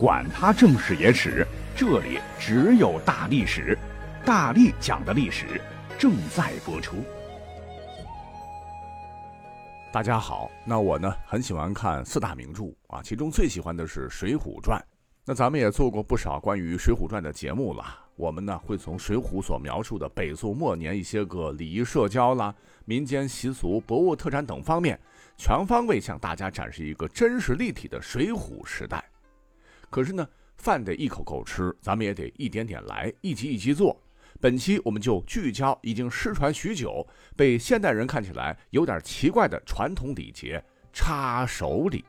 管他正史野史，这里只有大历史，大力讲的历史正在播出。大家好，那我呢很喜欢看四大名著啊，其中最喜欢的是《水浒传》。那咱们也做过不少关于《水浒传》的节目了。我们呢会从《水浒》所描述的北宋末年一些个礼仪社交啦、民间习俗、博物特产等方面，全方位向大家展示一个真实立体的水浒时代。可是呢，饭得一口口吃，咱们也得一点点来，一集一集做。本期我们就聚焦已经失传许久、被现代人看起来有点奇怪的传统礼节——插手礼。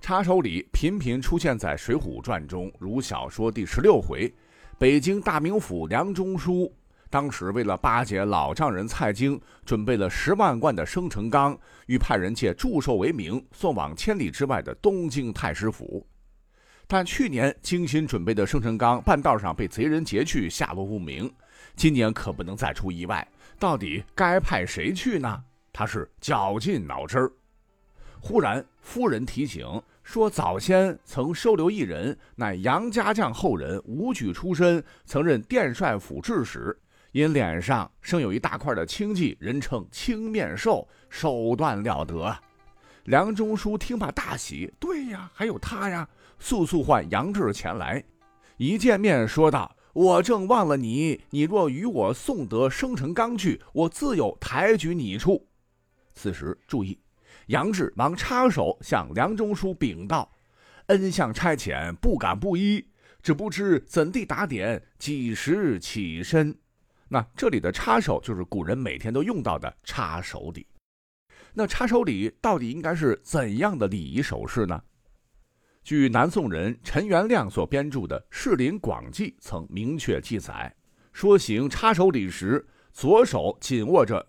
插手礼频频出现在《水浒传》中，如小说第十六回，北京大名府梁中书当时为了巴结老丈人蔡京，准备了十万贯的生辰纲，欲派人借祝寿为名送往千里之外的东京太师府。但去年精心准备的生辰纲半道上被贼人劫去，下落不明。今年可不能再出意外，到底该派谁去呢？他是绞尽脑汁儿。忽然夫人提醒说，早先曾收留一人，乃杨家将后人武举出身，曾任殿帅府制使，因脸上生有一大块的青迹，人称青面兽，手段了得。梁中书听罢大喜，对呀，还有他呀。速速唤杨志前来，一见面说道：“我正忘了你，你若与我送得生辰纲去，我自有抬举你处。”此时注意，杨志忙插手向梁中书禀道：“恩相差遣，不敢不依，只不知怎地打点，几时起身？”那这里的插手就是古人每天都用到的插手礼。那插手礼到底应该是怎样的礼仪手势呢？据南宋人陈元亮所编著的《士林广记》曾明确记载，说行插手礼时，左手紧握着。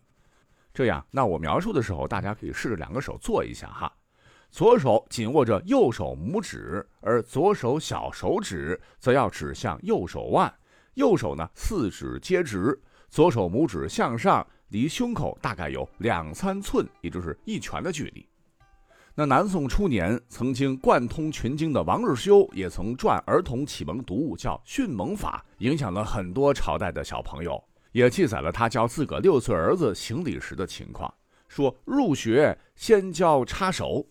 这样，那我描述的时候，大家可以试着两个手做一下哈。左手紧握着右手拇指，而左手小手指则要指向右手腕，右手呢四指皆直，左手拇指向上，离胸口大概有两三寸，也就是一拳的距离。那南宋初年，曾经贯通群经的王日修也曾撰儿童启蒙读物，叫《训蒙法》，影响了很多朝代的小朋友，也记载了他教自个六岁儿子行礼时的情况。说入学先教插手，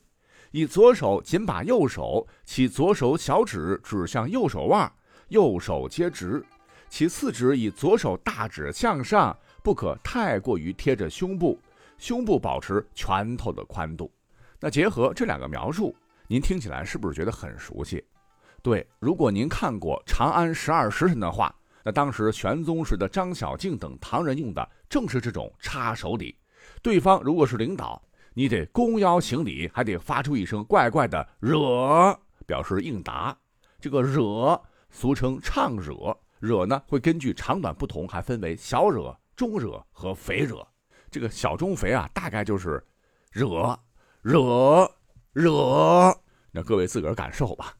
以左手紧把右手，其左手小指指向右手腕，右手皆直，其次指以左手大指向上，不可太过于贴着胸部，胸部保持拳头的宽度。那结合这两个描述，您听起来是不是觉得很熟悉？对，如果您看过《长安十二时辰》的话，那当时玄宗时的张小敬等唐人用的正是这种插手礼。对方如果是领导，你得弓腰行礼，还得发出一声怪怪的“惹”，表示应答。这个“惹”俗称唱惹，惹呢会根据长短不同，还分为小惹、中惹和肥惹。这个小中肥啊，大概就是惹。惹惹，那各位自个儿感受吧。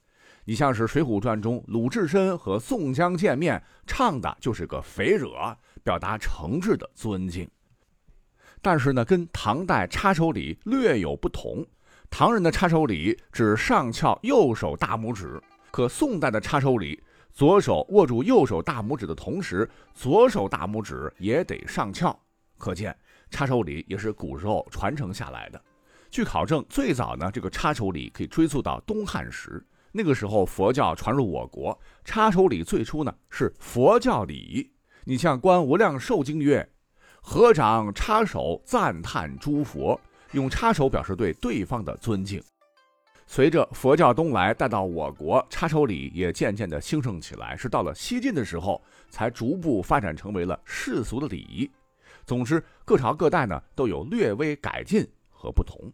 你像是《水浒传》中鲁智深和宋江见面，唱的就是个肥惹，表达诚挚的尊敬。但是呢，跟唐代插手礼略有不同。唐人的插手礼只上翘右手大拇指，可宋代的插手礼，左手握住右手大拇指的同时，左手大拇指也得上翘。可见插手礼也是古时候传承下来的。据考证，最早呢，这个插手礼可以追溯到东汉时。那个时候，佛教传入我国，插手礼最初呢是佛教礼。你像《观无量寿经》曰：“合掌插手，赞叹诸佛。”用插手表示对对方的尊敬。随着佛教东来，带到我国，插手礼也渐渐的兴盛起来。是到了西晋的时候，才逐步发展成为了世俗的礼仪。总之，各朝各代呢都有略微改进和不同。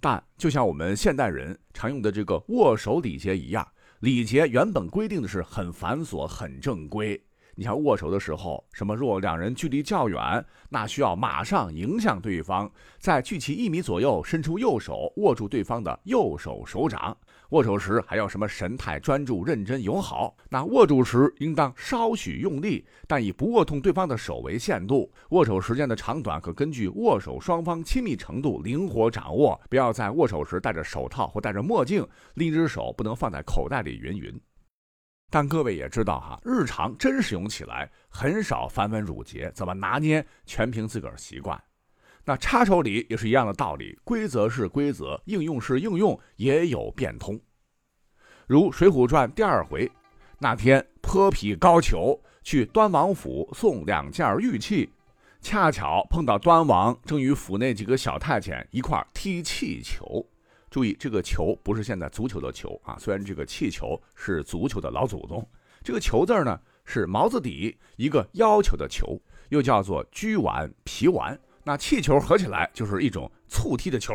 但就像我们现代人常用的这个握手礼节一样，礼节原本规定的是很繁琐、很正规。你像握手的时候，什么若两人距离较远，那需要马上迎向对方，在距其一米左右伸出右手握住对方的右手手掌。握手时还要什么神态专注、认真友好？那握住时应当稍许用力，但以不握痛对方的手为限度。握手时间的长短可根据握手双方亲密程度灵活掌握。不要在握手时戴着手套或戴着墨镜，另一只手不能放在口袋里，云云。但各位也知道哈，日常真使用起来很少繁文缛节，怎么拿捏全凭自个儿习惯。那插手礼也是一样的道理，规则是规则，应用是应用，也有变通。如《水浒传》第二回，那天泼皮高俅去端王府送两件玉器，恰巧碰到端王正与府内几个小太监一块踢气球。注意，这个球不是现在足球的球啊，虽然这个气球是足球的老祖宗，这个球字呢是毛字底一个要求的球，又叫做居丸、皮丸。那气球合起来就是一种促踢的球，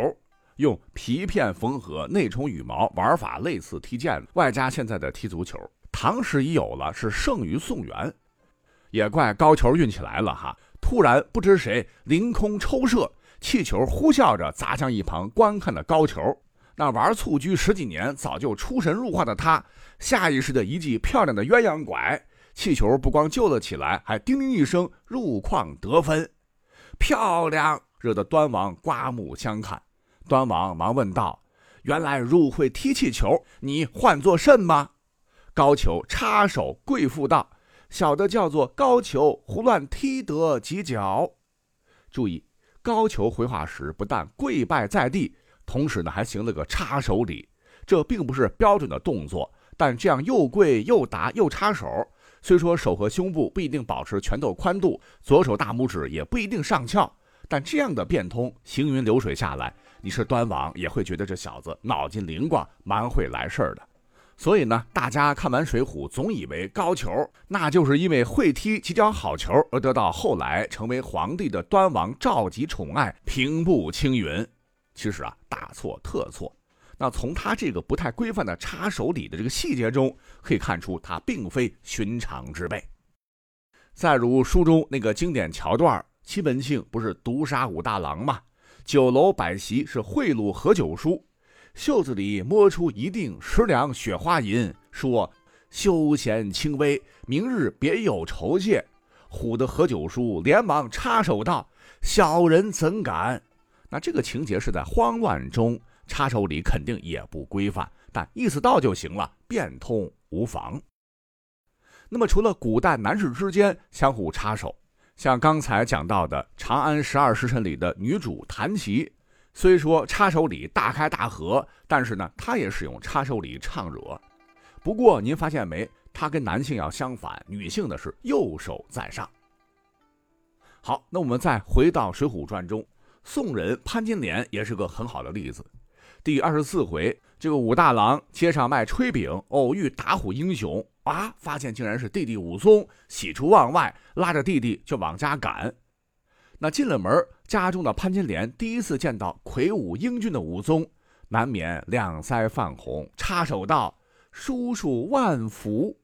用皮片缝合，内充羽毛，玩法类似踢毽子，外加现在的踢足球。唐时已有了，是盛于宋元。也怪高球运气来了哈，突然不知谁凌空抽射，气球呼啸着砸向一旁观看的高球。那玩蹴鞠十几年，早就出神入化的他，下意识的一记漂亮的鸳鸯拐，气球不光救了起来，还叮铃一声入框得分。漂亮，惹得端王刮目相看。端王忙问道：“原来入会踢气球，你唤作甚吗？”高俅插手跪伏道：“小的叫做高俅，胡乱踢得几脚。”注意，高俅回话时不但跪拜在地，同时呢还行了个插手礼。这并不是标准的动作，但这样又跪又打又插手。虽说手和胸部不一定保持拳头宽度，左手大拇指也不一定上翘，但这样的变通行云流水下来，你是端王也会觉得这小子脑筋灵光，蛮会来事儿的。所以呢，大家看完《水浒》，总以为高俅那就是因为会踢几脚好球而得到后来成为皇帝的端王召集宠爱，平步青云。其实啊，大错特错。那从他这个不太规范的插手礼的这个细节中，可以看出他并非寻常之辈。再如书中那个经典桥段，西门庆不是毒杀武大郎吗？酒楼摆席是贿赂何九叔，袖子里摸出一锭十两雪花银，说休闲轻微，明日别有酬谢。唬得何九叔连忙插手道：“小人怎敢？”那这个情节是在慌乱中。插手礼肯定也不规范，但意思到就行了，变通无妨。那么，除了古代男士之间相互插手，像刚才讲到的《长安十二时辰》里的女主谭琪，虽说插手礼大开大合，但是呢，她也使用插手礼唱惹。不过，您发现没？她跟男性要相反，女性的是右手在上。好，那我们再回到《水浒传》中，宋人潘金莲也是个很好的例子。第二十四回，这个武大郎街上卖炊饼，偶遇打虎英雄啊，发现竟然是弟弟武松，喜出望外，拉着弟弟就往家赶。那进了门，家中的潘金莲第一次见到魁梧英俊的武松，难免两腮泛红，插手道：“叔叔万福。”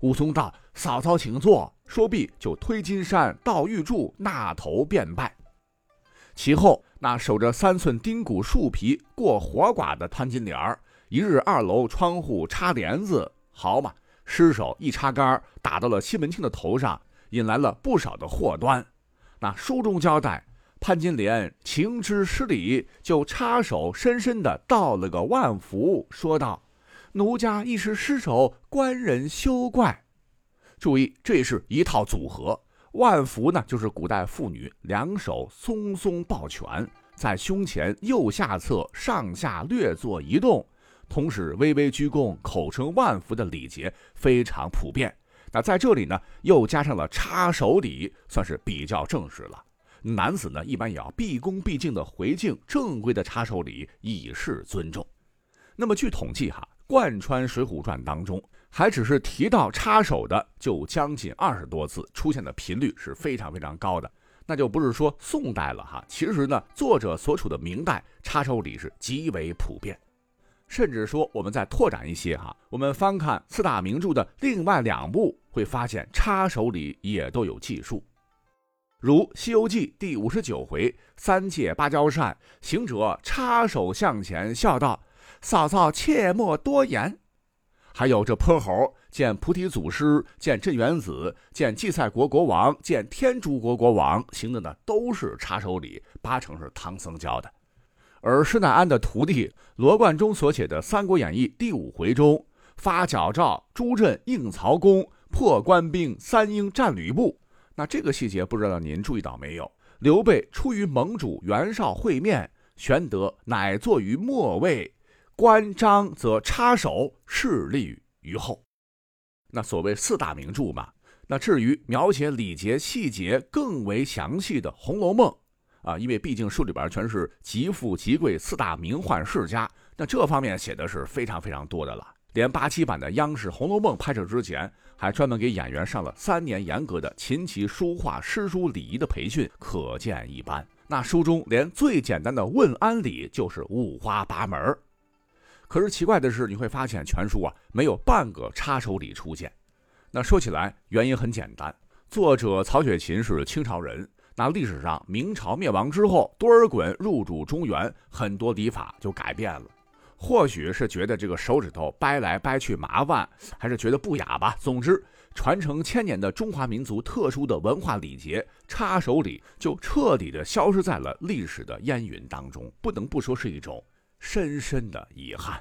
武松道：“嫂嫂请坐。”说毕，就推金山到玉柱，那头便拜。其后。那守着三寸丁骨树皮过活寡的潘金莲，一日二楼窗户插帘子，好嘛，失手一插杆打到了西门庆的头上，引来了不少的祸端。那书中交代，潘金莲情知失礼，就插手深深的道了个万福，说道：“奴家一时失手，官人休怪。”注意，这是一套组合。万福呢，就是古代妇女两手松松抱拳，在胸前右下侧上下略作移动，同时微微鞠躬，口称万福的礼节非常普遍。那在这里呢，又加上了插手礼，算是比较正式了。男子呢，一般也要毕恭毕敬的回敬，正规的插手礼以示尊重。那么据统计哈，贯穿《水浒传》当中。还只是提到插手的，就将近二十多次，出现的频率是非常非常高的。那就不是说宋代了哈，其实呢，作者所处的明代插手礼是极为普遍。甚至说，我们再拓展一些哈，我们翻看四大名著的另外两部，会发现插手礼也都有记述。如《西游记》第五十九回，三界芭蕉扇，行者插手向前，笑道：“嫂嫂切莫多言。”还有这泼猴见菩提祖师，见镇元子，见祭赛国国王，见天竺国国王，行的呢都是插手礼，八成是唐僧教的。而施耐庵的徒弟罗贯中所写的《三国演义》第五回中，发矫诏朱阵应曹公，破官兵三英战吕布。那这个细节不知道您注意到没有？刘备出于盟主袁绍会面，玄德乃坐于末位，关张则插手，势力于后。那所谓四大名著嘛，那至于描写礼节细节更为详细的《红楼梦》啊，因为毕竟书里边全是极富极贵四大名宦世家，那这方面写的是非常非常多的了。连八七版的央视《红楼梦》拍摄之前，还专门给演员上了三年严格的琴棋书画诗书礼仪的培训，可见一斑。那书中连最简单的问安礼就是五花八门。可是奇怪的是，你会发现全书啊没有半个插手礼出现。那说起来原因很简单，作者曹雪芹是清朝人，那历史上明朝灭亡之后，多尔衮入主中原，很多礼法就改变了。或许是觉得这个手指头掰来掰去麻烦，还是觉得不雅吧。总之，传承千年的中华民族特殊的文化礼节——插手礼，就彻底的消失在了历史的烟云当中。不能不说是一种深深的遗憾。